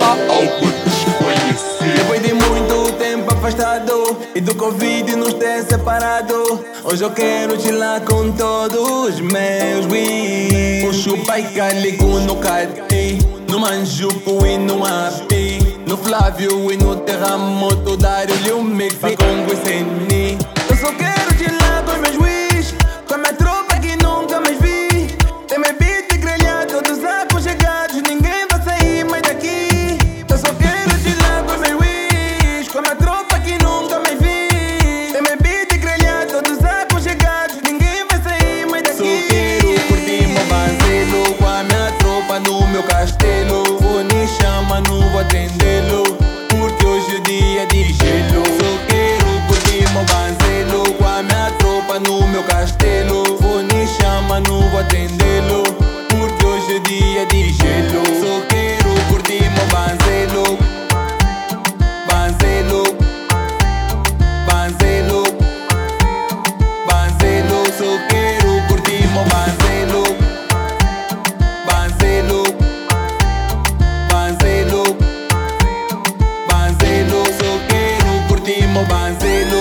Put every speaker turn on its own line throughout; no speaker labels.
Algo desconhecido.
Depois de muito tempo afastado e do Covid nos ter separado, hoje eu quero chilar com todos os meus wins. O chupa e calico no cati, no manjuco e no api, no Flávio e no terramoto, dar-lhe um mix com Guiseni. Eu só quero chilar com meus wins, vou atendê-lo, porque hoje é dia de gelo. Só quero curtir meu banzelo com a minha tropa no meu castelo. Vou me chama, não vou atendê-lo, porque hoje é dia de gelo.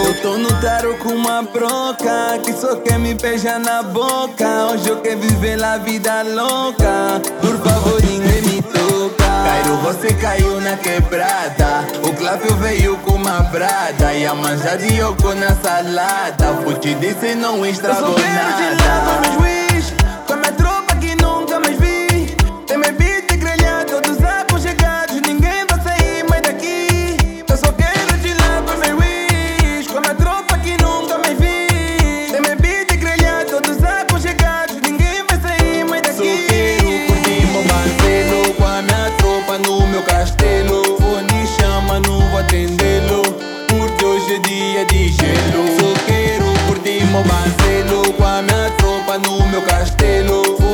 Eu tô no taro com uma broca que só quer me beijar na boca. Hoje eu quero viver a vida louca. Por favor, ninguém me toca. Cairo, você caiu na quebrada. O Cláudio veio com uma brada. E a manja de Yoko na salada. Fui te disse não estragou nada. Dia de gelo. Só quero curtir meu banzelo Com a minha tropa no meu castelo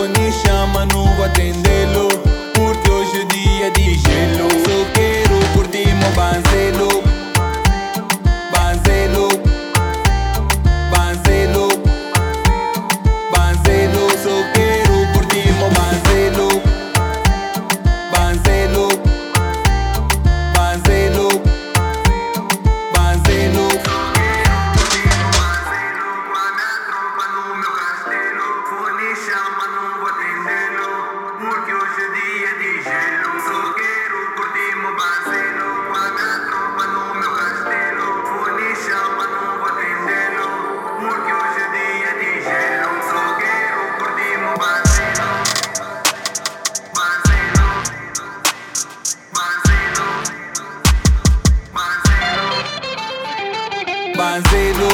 Banzelo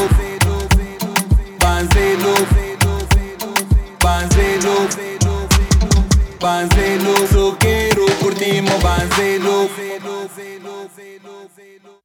Banzelo
Banzelo Banzelo Banzelo Banzelo, só quero curtir meu banzelo